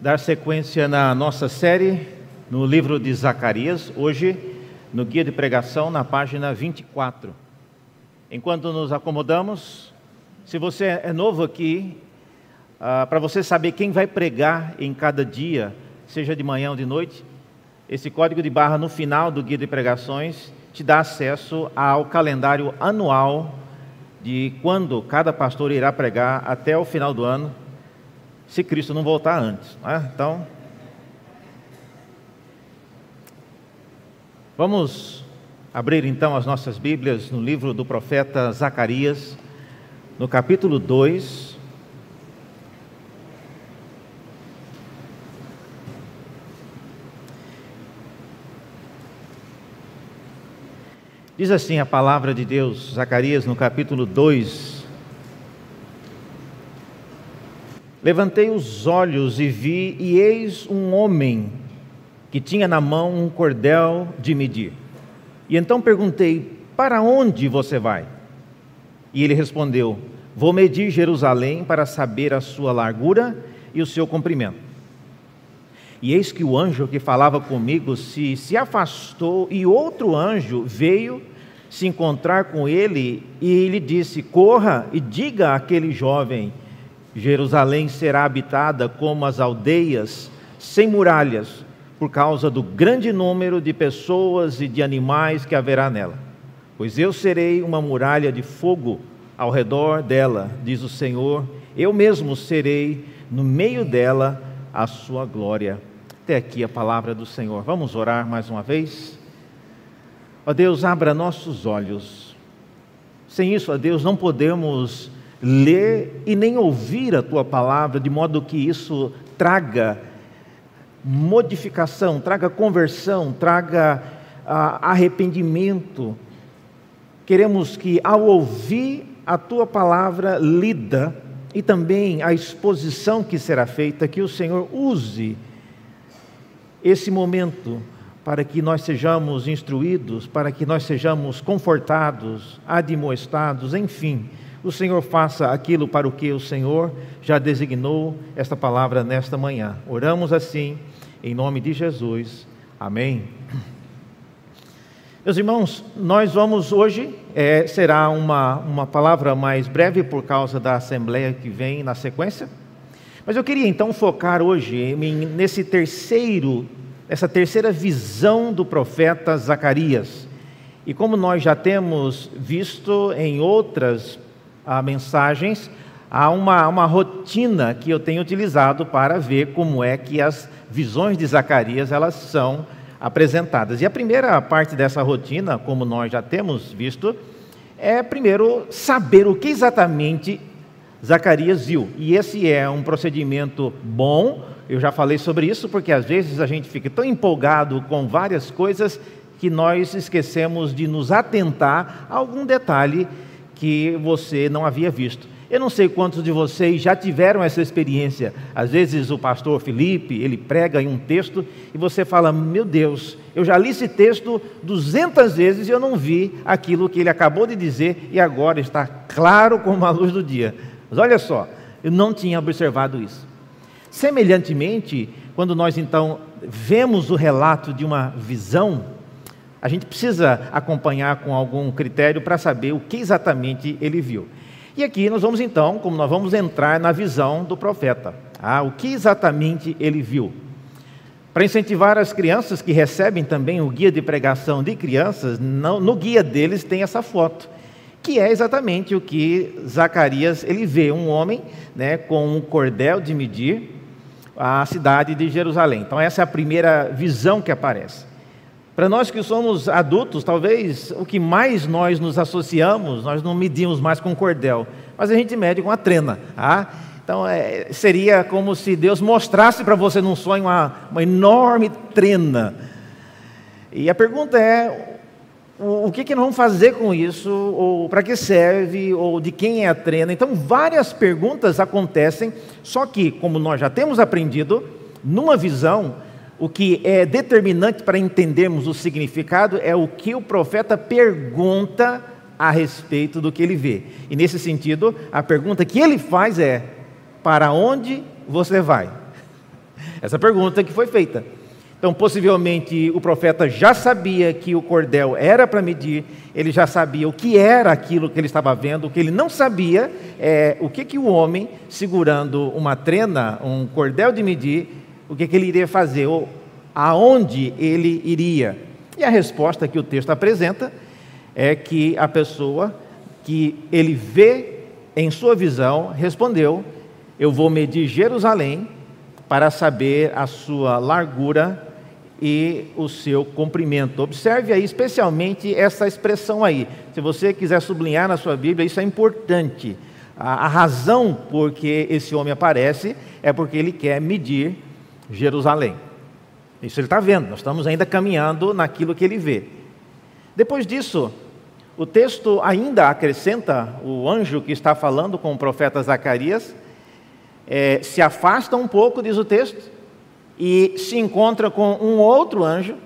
dar sequência na nossa série no livro de Zacarias, hoje no guia de pregação na página 24. Enquanto nos acomodamos, se você é novo aqui, ah, para você saber quem vai pregar em cada dia, seja de manhã ou de noite, esse código de barra no final do guia de pregações te dá acesso ao calendário anual de quando cada pastor irá pregar até o final do ano, se Cristo não voltar antes. Né? Então, vamos abrir então as nossas Bíblias no livro do profeta Zacarias, no capítulo 2. Diz assim a palavra de Deus, Zacarias, no capítulo 2. Levantei os olhos e vi, e eis um homem que tinha na mão um cordel de medir. E então perguntei: Para onde você vai? E ele respondeu: Vou medir Jerusalém para saber a sua largura e o seu comprimento. E eis que o anjo que falava comigo se, se afastou, e outro anjo veio se encontrar com ele, e lhe disse: Corra e diga àquele jovem: Jerusalém será habitada como as aldeias, sem muralhas, por causa do grande número de pessoas e de animais que haverá nela. Pois eu serei uma muralha de fogo ao redor dela, diz o Senhor, eu mesmo serei no meio dela a sua glória. Até aqui a palavra do Senhor. Vamos orar mais uma vez? Ó Deus, abra nossos olhos. Sem isso, ó Deus, não podemos ler e nem ouvir a tua palavra, de modo que isso traga modificação, traga conversão, traga ah, arrependimento. Queremos que, ao ouvir a tua palavra lida e também a exposição que será feita, que o Senhor use esse momento para que nós sejamos instruídos, para que nós sejamos confortados, admoestados, enfim, o Senhor faça aquilo para o que o Senhor já designou esta palavra nesta manhã. Oramos assim, em nome de Jesus. Amém. Meus irmãos, nós vamos hoje, é, será uma, uma palavra mais breve por causa da assembleia que vem na sequência, mas eu queria então focar hoje nesse terceiro, essa terceira visão do profeta Zacarias. E como nós já temos visto em outras ah, mensagens, há uma, uma rotina que eu tenho utilizado para ver como é que as visões de Zacarias elas são apresentadas. E a primeira parte dessa rotina, como nós já temos visto, é primeiro saber o que exatamente Zacarias viu. E esse é um procedimento bom, eu já falei sobre isso, porque às vezes a gente fica tão empolgado com várias coisas que nós esquecemos de nos atentar a algum detalhe que você não havia visto. Eu não sei quantos de vocês já tiveram essa experiência. Às vezes o pastor Felipe, ele prega em um texto e você fala: "Meu Deus, eu já li esse texto duzentas vezes e eu não vi aquilo que ele acabou de dizer e agora está claro como a luz do dia". Mas olha só, eu não tinha observado isso. Semelhantemente, quando nós então vemos o relato de uma visão, a gente precisa acompanhar com algum critério para saber o que exatamente ele viu. E aqui nós vamos então, como nós vamos entrar na visão do profeta. Ah, o que exatamente ele viu? Para incentivar as crianças que recebem também o guia de pregação de crianças, no, guia deles tem essa foto, que é exatamente o que Zacarias ele vê um homem, né, com um cordel de medir a cidade de Jerusalém. Então essa é a primeira visão que aparece. Para nós que somos adultos, talvez o que mais nós nos associamos, nós não medimos mais com cordel, mas a gente mede com a trena. Tá? Então é, seria como se Deus mostrasse para você num sonho uma, uma enorme trena. E a pergunta é: o, o que, que nós vamos fazer com isso? Ou para que serve? Ou de quem é a trena? Então várias perguntas acontecem, só que, como nós já temos aprendido, numa visão, o que é determinante para entendermos o significado é o que o profeta pergunta a respeito do que ele vê. E nesse sentido, a pergunta que ele faz é: para onde você vai? Essa pergunta que foi feita. Então, possivelmente, o profeta já sabia que o cordel era para medir, ele já sabia o que era aquilo que ele estava vendo, o que ele não sabia é o que, que o homem, segurando uma trena, um cordel de medir, o que, que ele iria fazer, ou aonde ele iria. E a resposta que o texto apresenta é que a pessoa que ele vê em sua visão respondeu: Eu vou medir Jerusalém para saber a sua largura e o seu comprimento. Observe aí especialmente essa expressão aí. Se você quiser sublinhar na sua Bíblia, isso é importante. A, a razão por que esse homem aparece é porque ele quer medir Jerusalém. Isso ele está vendo, nós estamos ainda caminhando naquilo que ele vê. Depois disso, o texto ainda acrescenta o anjo que está falando com o profeta Zacarias, é, se afasta um pouco, diz o texto, e se encontra com um outro anjo.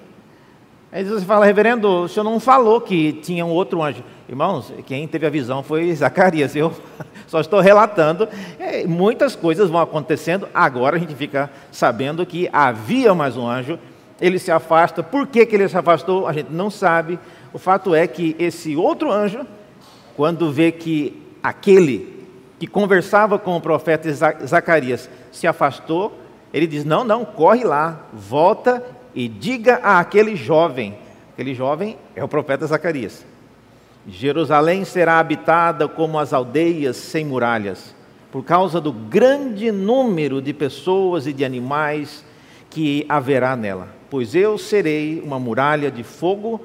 Aí você fala, reverendo, o senhor não falou que tinha um outro anjo. Irmãos, quem teve a visão foi Zacarias, eu só estou relatando. É, muitas coisas vão acontecendo, agora a gente fica sabendo que havia mais um anjo, ele se afasta. Por que, que ele se afastou? A gente não sabe. O fato é que esse outro anjo, quando vê que aquele que conversava com o profeta Zacarias se afastou, ele diz: Não, não, corre lá, volta e diga a aquele jovem. Aquele jovem é o profeta Zacarias. Jerusalém será habitada como as aldeias sem muralhas, por causa do grande número de pessoas e de animais que haverá nela. Pois eu serei uma muralha de fogo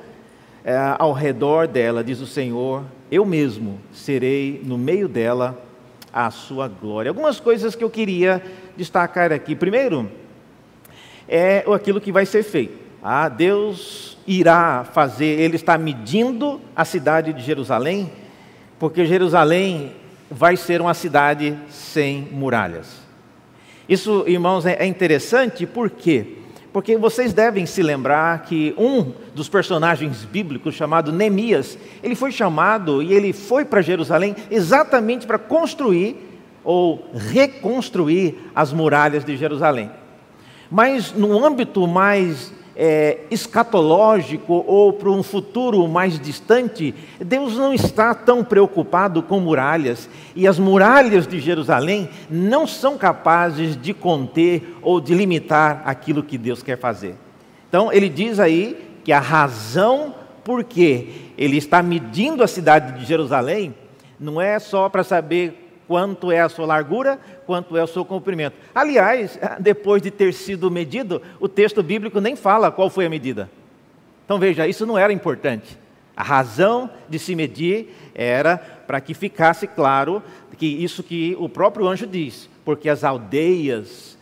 é, ao redor dela, diz o Senhor, eu mesmo serei no meio dela a sua glória. Algumas coisas que eu queria destacar aqui. Primeiro, é aquilo que vai ser feito. Ah, Deus irá fazer, Ele está medindo a cidade de Jerusalém, porque Jerusalém vai ser uma cidade sem muralhas. Isso, irmãos, é interessante por quê? Porque vocês devem se lembrar que um dos personagens bíblicos, chamado Neemias, ele foi chamado e ele foi para Jerusalém exatamente para construir ou reconstruir as muralhas de Jerusalém. Mas no âmbito mais é, escatológico ou para um futuro mais distante, Deus não está tão preocupado com muralhas, e as muralhas de Jerusalém não são capazes de conter ou de limitar aquilo que Deus quer fazer. Então, ele diz aí que a razão por que ele está medindo a cidade de Jerusalém não é só para saber quanto é a sua largura, quanto é o seu comprimento. Aliás, depois de ter sido medido, o texto bíblico nem fala qual foi a medida. Então veja, isso não era importante. A razão de se medir era para que ficasse claro que isso que o próprio anjo diz, porque as aldeias,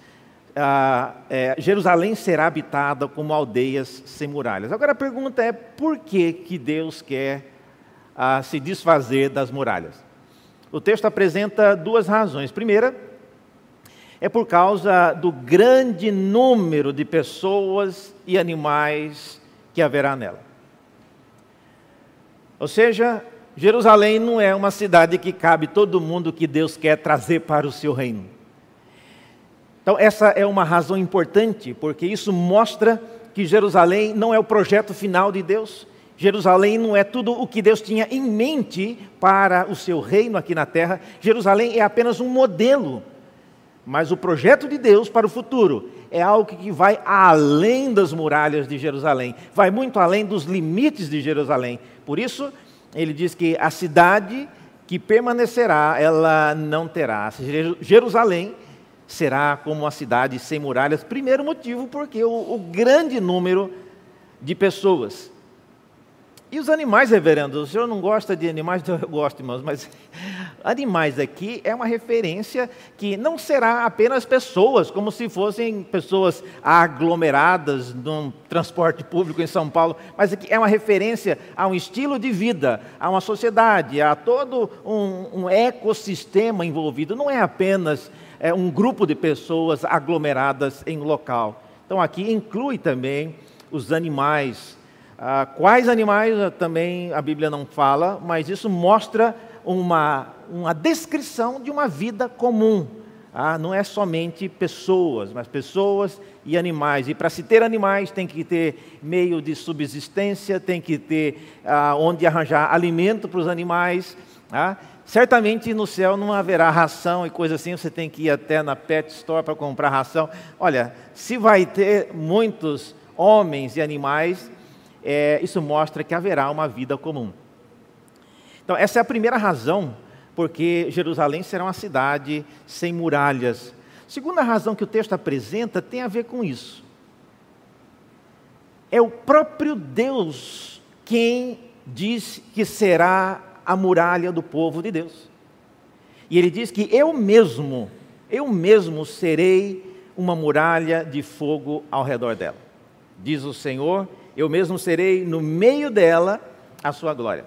ah, é, Jerusalém será habitada como aldeias sem muralhas. Agora a pergunta é por que, que Deus quer ah, se desfazer das muralhas? O texto apresenta duas razões. Primeira, é por causa do grande número de pessoas e animais que haverá nela. Ou seja, Jerusalém não é uma cidade que cabe todo mundo que Deus quer trazer para o seu reino. Então, essa é uma razão importante, porque isso mostra que Jerusalém não é o projeto final de Deus, Jerusalém não é tudo o que Deus tinha em mente para o seu reino aqui na terra. Jerusalém é apenas um modelo. Mas o projeto de Deus para o futuro é algo que vai além das muralhas de Jerusalém, vai muito além dos limites de Jerusalém. Por isso, ele diz que a cidade que permanecerá, ela não terá. Jerusalém será como uma cidade sem muralhas. Primeiro motivo, porque o, o grande número de pessoas e os animais, reverendo? O senhor não gosta de animais? Eu gosto, irmãos, mas animais aqui é uma referência que não será apenas pessoas, como se fossem pessoas aglomeradas num transporte público em São Paulo, mas aqui é uma referência a um estilo de vida, a uma sociedade, a todo um, um ecossistema envolvido. Não é apenas é, um grupo de pessoas aglomeradas em um local. Então aqui inclui também os animais ah, quais animais ah, também a Bíblia não fala, mas isso mostra uma, uma descrição de uma vida comum. ah, não é somente pessoas, mas pessoas e animais. E para se ter animais, tem que ter meio de subsistência, tem que ter ah, onde arranjar alimento para os animais. Ah. Certamente no céu não haverá ração e coisa assim, você tem que ir até na pet store para comprar ração. Olha, se vai ter muitos homens e animais, é, isso mostra que haverá uma vida comum. Então, essa é a primeira razão porque Jerusalém será uma cidade sem muralhas. Segunda razão que o texto apresenta tem a ver com isso. É o próprio Deus quem diz que será a muralha do povo de Deus. E ele diz que eu mesmo, eu mesmo serei uma muralha de fogo ao redor dela. Diz o Senhor, eu mesmo serei no meio dela a sua glória.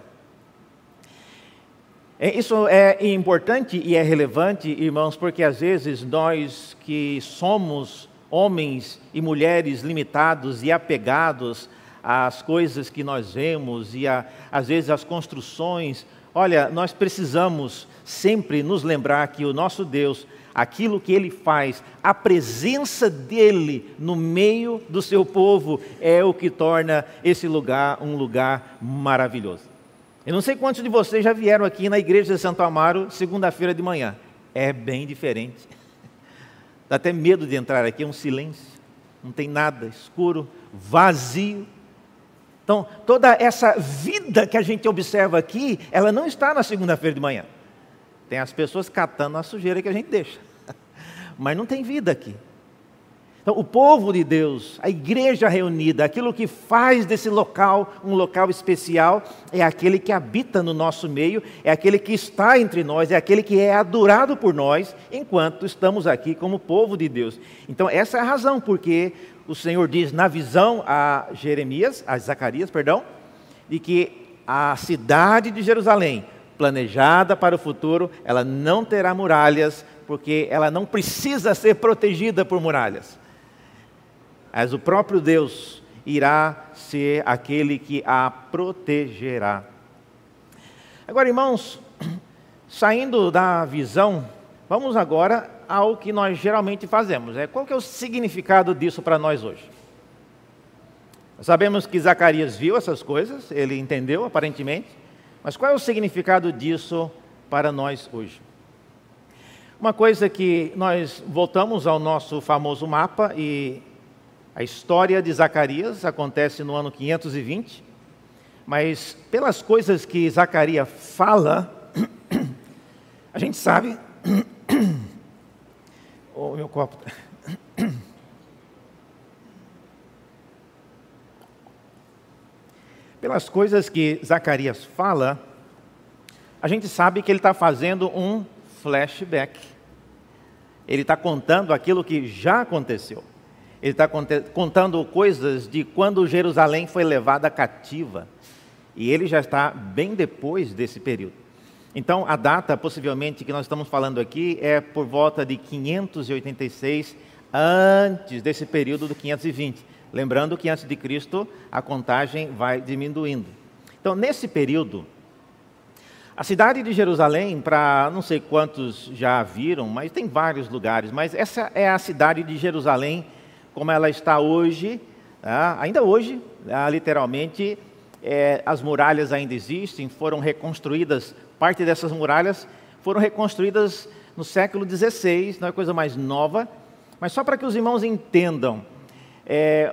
É, isso é importante e é relevante, irmãos, porque às vezes nós que somos homens e mulheres limitados e apegados às coisas que nós vemos e a, às vezes às construções, olha, nós precisamos sempre nos lembrar que o nosso Deus, aquilo que ele faz, a presença dele no meio do seu povo é o que torna esse lugar um lugar maravilhoso. Eu não sei quantos de vocês já vieram aqui na igreja de Santo Amaro segunda-feira de manhã. É bem diferente. Dá até medo de entrar aqui, é um silêncio, não tem nada, escuro, vazio. Então, toda essa vida que a gente observa aqui, ela não está na segunda-feira de manhã. Tem as pessoas catando a sujeira que a gente deixa, mas não tem vida aqui. Então, o povo de Deus, a igreja reunida, aquilo que faz desse local um local especial, é aquele que habita no nosso meio, é aquele que está entre nós, é aquele que é adorado por nós enquanto estamos aqui como povo de Deus. Então, essa é a razão porque o Senhor diz na visão a Jeremias, a Zacarias, perdão, de que a cidade de Jerusalém, planejada para o futuro, ela não terá muralhas, porque ela não precisa ser protegida por muralhas mas o próprio Deus irá ser aquele que a protegerá. Agora, irmãos, saindo da visão, vamos agora ao que nós geralmente fazemos. É, qual que é o significado disso para nós hoje? Sabemos que Zacarias viu essas coisas, ele entendeu aparentemente, mas qual é o significado disso para nós hoje? Uma coisa que nós voltamos ao nosso famoso mapa e a história de Zacarias acontece no ano 520, mas pelas coisas que Zacarias fala, a gente sabe. O oh, meu copo. Pelas coisas que Zacarias fala, a gente sabe que ele está fazendo um flashback. Ele está contando aquilo que já aconteceu. Ele está contando coisas de quando Jerusalém foi levada cativa. E ele já está bem depois desse período. Então, a data, possivelmente, que nós estamos falando aqui é por volta de 586, antes desse período do 520. Lembrando que antes de Cristo a contagem vai diminuindo. Então, nesse período, a cidade de Jerusalém, para não sei quantos já viram, mas tem vários lugares, mas essa é a cidade de Jerusalém como ela está hoje, né? ainda hoje, né? literalmente, é, as muralhas ainda existem, foram reconstruídas, parte dessas muralhas foram reconstruídas no século XVI, não é coisa mais nova, mas só para que os irmãos entendam, é,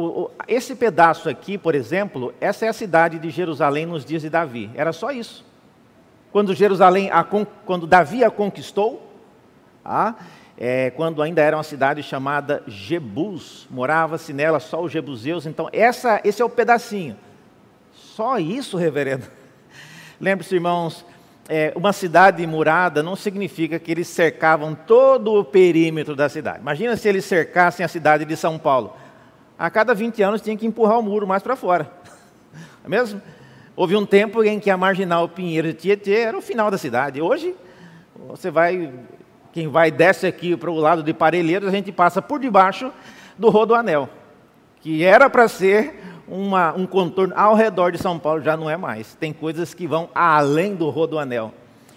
o, esse pedaço aqui, por exemplo, essa é a cidade de Jerusalém nos dias de Davi, era só isso. Quando Jerusalém, a, quando Davi a conquistou, ah, é, quando ainda era uma cidade chamada Jebus, morava-se nela só os jebuseus, então essa, esse é o pedacinho. Só isso, reverendo. Lembre-se, irmãos, é, uma cidade murada não significa que eles cercavam todo o perímetro da cidade. Imagina se eles cercassem a cidade de São Paulo. A cada 20 anos tinha que empurrar o muro mais para fora. Não é mesmo? Houve um tempo em que a marginal Pinheiro de Tietê era o final da cidade. Hoje, você vai quem vai desce aqui para o lado de Parelheiros, a gente passa por debaixo do Rodoanel, que era para ser uma, um contorno ao redor de São Paulo, já não é mais. Tem coisas que vão além do Rodoanel.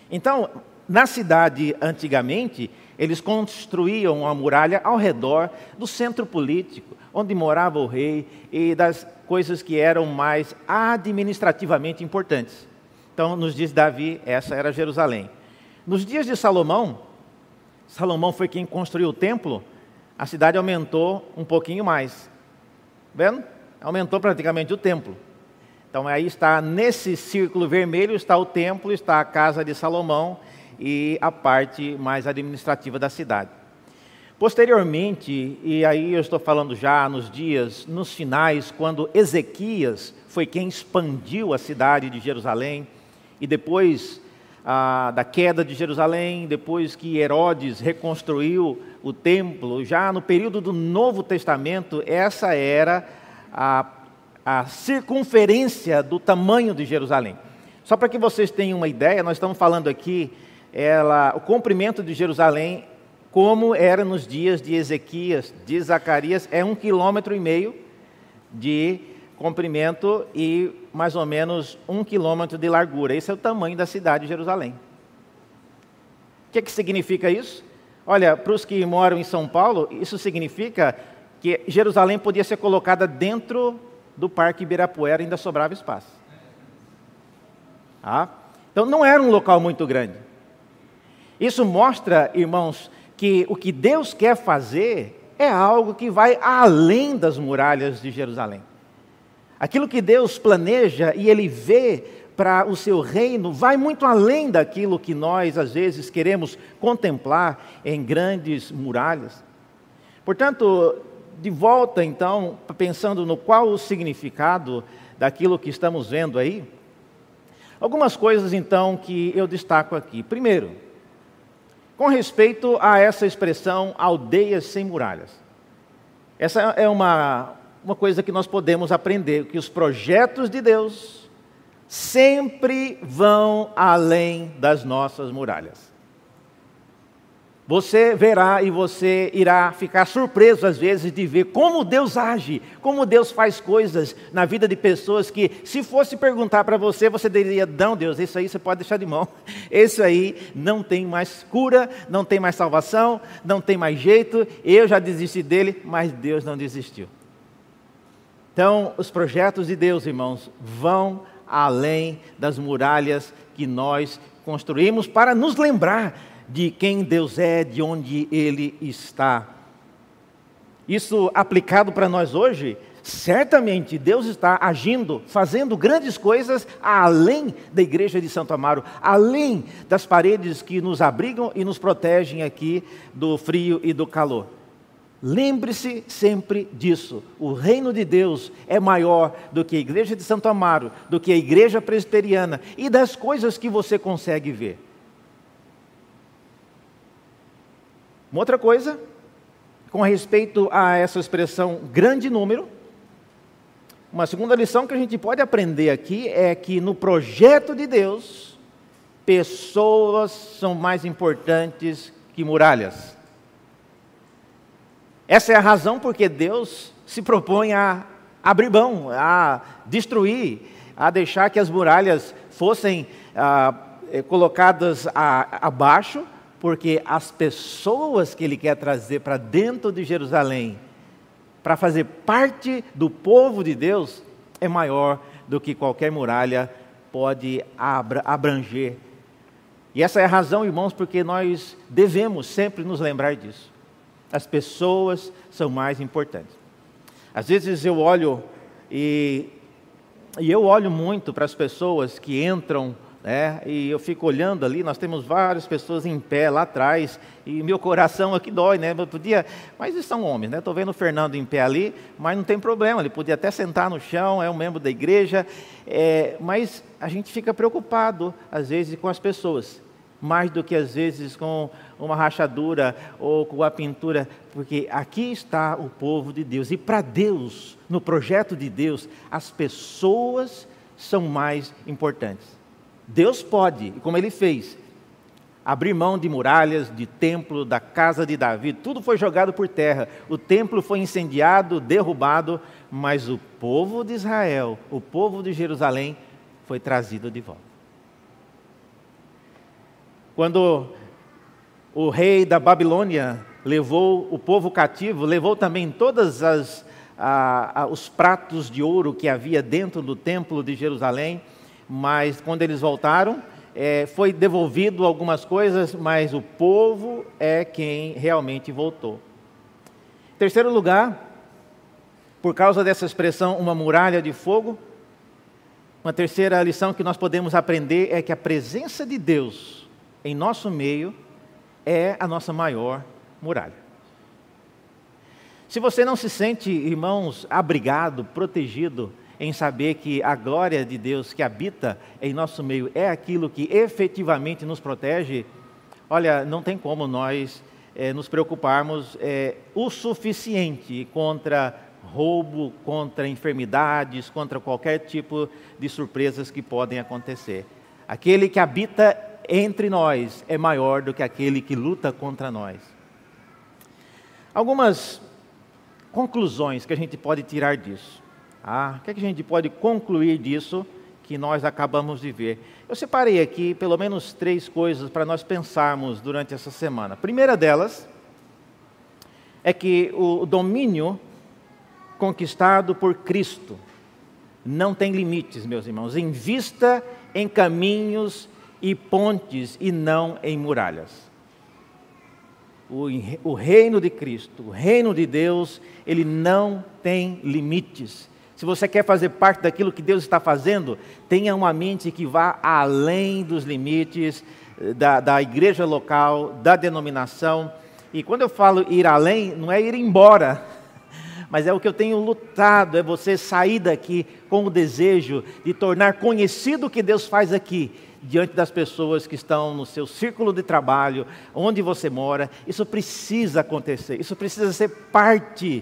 Então, na cidade, antigamente, Eles construíam uma muralha ao redor do centro político, onde morava o rei e das coisas que eram mais administrativamente importantes. Então, nos diz Davi, essa era Jerusalém. Nos dias de Salomão, Salomão foi quem construiu o templo, a cidade aumentou um pouquinho mais. Vendo? Aumentou praticamente o templo. Então aí está nesse círculo vermelho está o templo, está a casa de Salomão e a parte mais administrativa da cidade. Posteriormente, e aí eu estou falando já nos dias, nos finais, quando Ezequias foi quem expandiu a cidade de Jerusalém, e depois ah, da queda de Jerusalém, depois que Herodes reconstruiu o templo, já no período do Novo Testamento, essa era a, a circunferência do tamanho de Jerusalém. Só para que vocês tenham uma ideia, nós estamos falando aqui ela, o comprimento de Jerusalém, como era nos dias de Ezequias, de Zacarias, é um quilômetro e meio de comprimento e mais ou menos um quilômetro de largura. Esse é o tamanho da cidade de Jerusalém. O que, é que significa isso? Olha, para os que moram em São Paulo, isso significa que Jerusalém podia ser colocada dentro do Parque Ibirapuera, ainda sobrava espaço. Ah? Então não era um local muito grande. Isso mostra, irmãos, que o que Deus quer fazer é algo que vai além das muralhas de Jerusalém. Aquilo que Deus planeja e Ele vê para o seu reino vai muito além daquilo que nós, às vezes, queremos contemplar em grandes muralhas. Portanto, de volta então, pensando no qual o significado daquilo que estamos vendo aí, algumas coisas então que eu destaco aqui. Primeiro, com respeito a essa expressão aldeias sem muralhas. Essa é uma, uma coisa que nós podemos aprender, que os projetos de Deus sempre vão além das nossas muralhas. Você verá e você irá ficar surpreso às vezes de ver como Deus age, como Deus faz coisas na vida de pessoas que, se fosse perguntar para você, você diria: Não, Deus, isso aí você pode deixar de mão. Isso aí não tem mais cura, não tem mais salvação, não tem mais jeito. Eu já desisti dele, mas Deus não desistiu. Então, os projetos de Deus, irmãos, vão além das muralhas que nós construímos para nos lembrar de quem Deus é, de onde Ele está. Isso aplicado para nós hoje, certamente Deus está agindo, fazendo grandes coisas além da igreja de Santo Amaro, além das paredes que nos abrigam e nos protegem aqui do frio e do calor. Lembre-se sempre disso. O reino de Deus é maior do que a igreja de Santo Amaro, do que a igreja presbiteriana e das coisas que você consegue ver. Uma outra coisa, com respeito a essa expressão grande número, uma segunda lição que a gente pode aprender aqui é que no projeto de Deus, pessoas são mais importantes que muralhas. Essa é a razão porque Deus se propõe a abrir mão, a destruir, a deixar que as muralhas fossem ah, eh, colocadas a, abaixo, porque as pessoas que Ele quer trazer para dentro de Jerusalém, para fazer parte do povo de Deus, é maior do que qualquer muralha pode abranger. E essa é a razão, irmãos, porque nós devemos sempre nos lembrar disso. As pessoas são mais importantes. Às vezes eu olho e, e eu olho muito para as pessoas que entram, né, e eu fico olhando ali, nós temos várias pessoas em pé lá atrás, e meu coração aqui dói, né? Eu podia, mas eles são homens, né? Estou vendo o Fernando em pé ali, mas não tem problema, ele podia até sentar no chão, é um membro da igreja, é, mas a gente fica preocupado, às vezes, com as pessoas mais do que às vezes com uma rachadura ou com a pintura, porque aqui está o povo de Deus. E para Deus, no projeto de Deus, as pessoas são mais importantes. Deus pode, como ele fez, abrir mão de muralhas, de templo, da casa de Davi, tudo foi jogado por terra. O templo foi incendiado, derrubado, mas o povo de Israel, o povo de Jerusalém, foi trazido de volta. Quando o rei da Babilônia levou o povo cativo, levou também todos os pratos de ouro que havia dentro do templo de Jerusalém, mas quando eles voltaram, é, foi devolvido algumas coisas, mas o povo é quem realmente voltou. Terceiro lugar, por causa dessa expressão, uma muralha de fogo, uma terceira lição que nós podemos aprender é que a presença de Deus em nosso meio é a nossa maior muralha. Se você não se sente, irmãos, abrigado, protegido, em saber que a glória de Deus que habita em nosso meio é aquilo que efetivamente nos protege, olha, não tem como nós é, nos preocuparmos é, o suficiente contra roubo, contra enfermidades, contra qualquer tipo de surpresas que podem acontecer. Aquele que habita entre nós é maior do que aquele que luta contra nós. Algumas conclusões que a gente pode tirar disso. Ah, o que, é que a gente pode concluir disso que nós acabamos de ver? Eu separei aqui pelo menos três coisas para nós pensarmos durante essa semana. A primeira delas é que o domínio conquistado por Cristo não tem limites, meus irmãos. Invista em caminhos e pontes e não em muralhas. O, o reino de Cristo, o reino de Deus, ele não tem limites. Se você quer fazer parte daquilo que Deus está fazendo, tenha uma mente que vá além dos limites eh, da, da igreja local, da denominação. E quando eu falo ir além, não é ir embora, mas é o que eu tenho lutado, é você sair daqui com o desejo de tornar conhecido o que Deus faz aqui, diante das pessoas que estão no seu círculo de trabalho, onde você mora. Isso precisa acontecer, isso precisa ser parte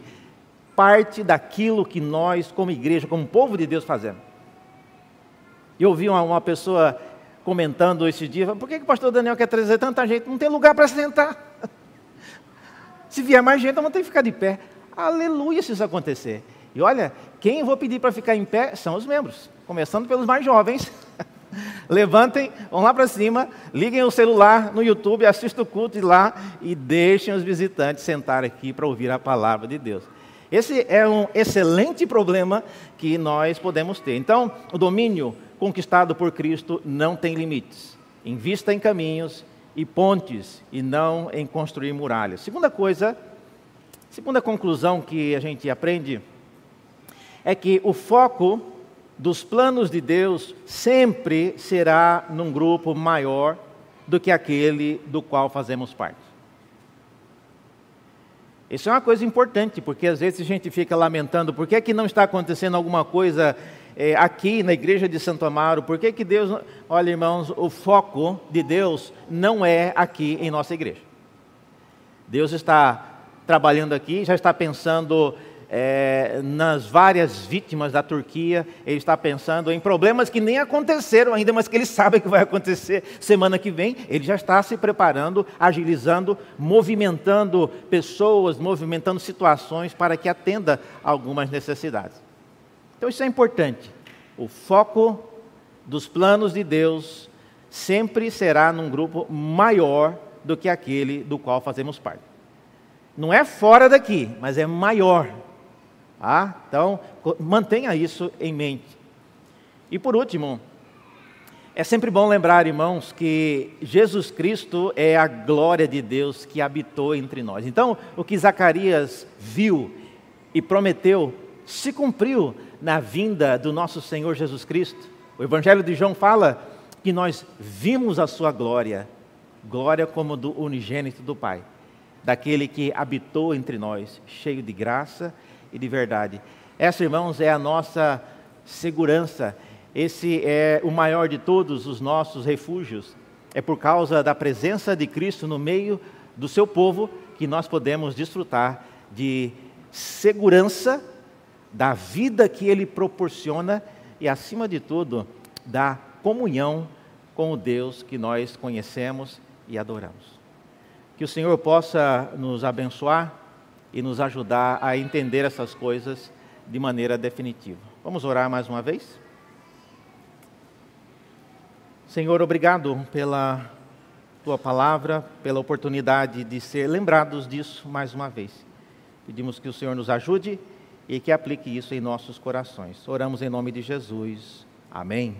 parte daquilo que nós, como igreja, como povo de Deus, fazemos. Eu ouvi uma, uma pessoa comentando esse dia, por que, que o pastor Daniel quer trazer tanta gente? Não tem lugar para sentar. Se vier mais gente, vamos ter que ficar de pé. Aleluia se isso acontecer. E olha, quem eu vou pedir para ficar em pé são os membros, começando pelos mais jovens. Levantem, vão lá para cima, liguem o celular no YouTube, assistam o culto lá e deixem os visitantes sentar aqui para ouvir a palavra de Deus. Esse é um excelente problema que nós podemos ter. Então, o domínio conquistado por Cristo não tem limites. Invista em caminhos e pontes e não em construir muralhas. Segunda coisa, segunda conclusão que a gente aprende é que o foco dos planos de Deus sempre será num grupo maior do que aquele do qual fazemos parte. Isso é uma coisa importante, porque às vezes a gente fica lamentando por que, é que não está acontecendo alguma coisa é, aqui na igreja de Santo Amaro, por que, que Deus. Olha, irmãos, o foco de Deus não é aqui em nossa igreja. Deus está trabalhando aqui, já está pensando é, nas várias vítimas da Turquia, ele está pensando em problemas que nem aconteceram ainda, mas que ele sabe que vai acontecer semana que vem. Ele já está se preparando, agilizando, movimentando pessoas, movimentando situações para que atenda algumas necessidades. Então isso é importante. O foco dos planos de Deus sempre será num grupo maior do que aquele do qual fazemos parte. Não é fora daqui, mas é maior ah, então, mantenha isso em mente. E por último, é sempre bom lembrar, irmãos, que Jesus Cristo é a glória de Deus que habitou entre nós. Então, o que Zacarias viu e prometeu se cumpriu na vinda do nosso Senhor Jesus Cristo. O Evangelho de João fala que nós vimos a sua glória, glória como do unigênito do Pai, daquele que habitou entre nós, cheio de graça e de verdade. Essa, irmãos, é a nossa segurança. Esse é o maior de todos os nossos refúgios. É por causa da presença de Cristo no meio do seu povo que nós podemos desfrutar de segurança da vida que ele proporciona e, acima de tudo, da comunhão com o Deus que nós conhecemos e adoramos. Que o Senhor possa nos abençoar e nos ajudar a entender essas coisas de maneira definitiva. Vamos orar mais uma vez? Senhor, obrigado pela tua palavra, pela oportunidade de ser lembrados disso mais uma vez. Pedimos que o Senhor nos ajude e que aplique isso em nossos corações. Oramos em nome de Jesus. Amém.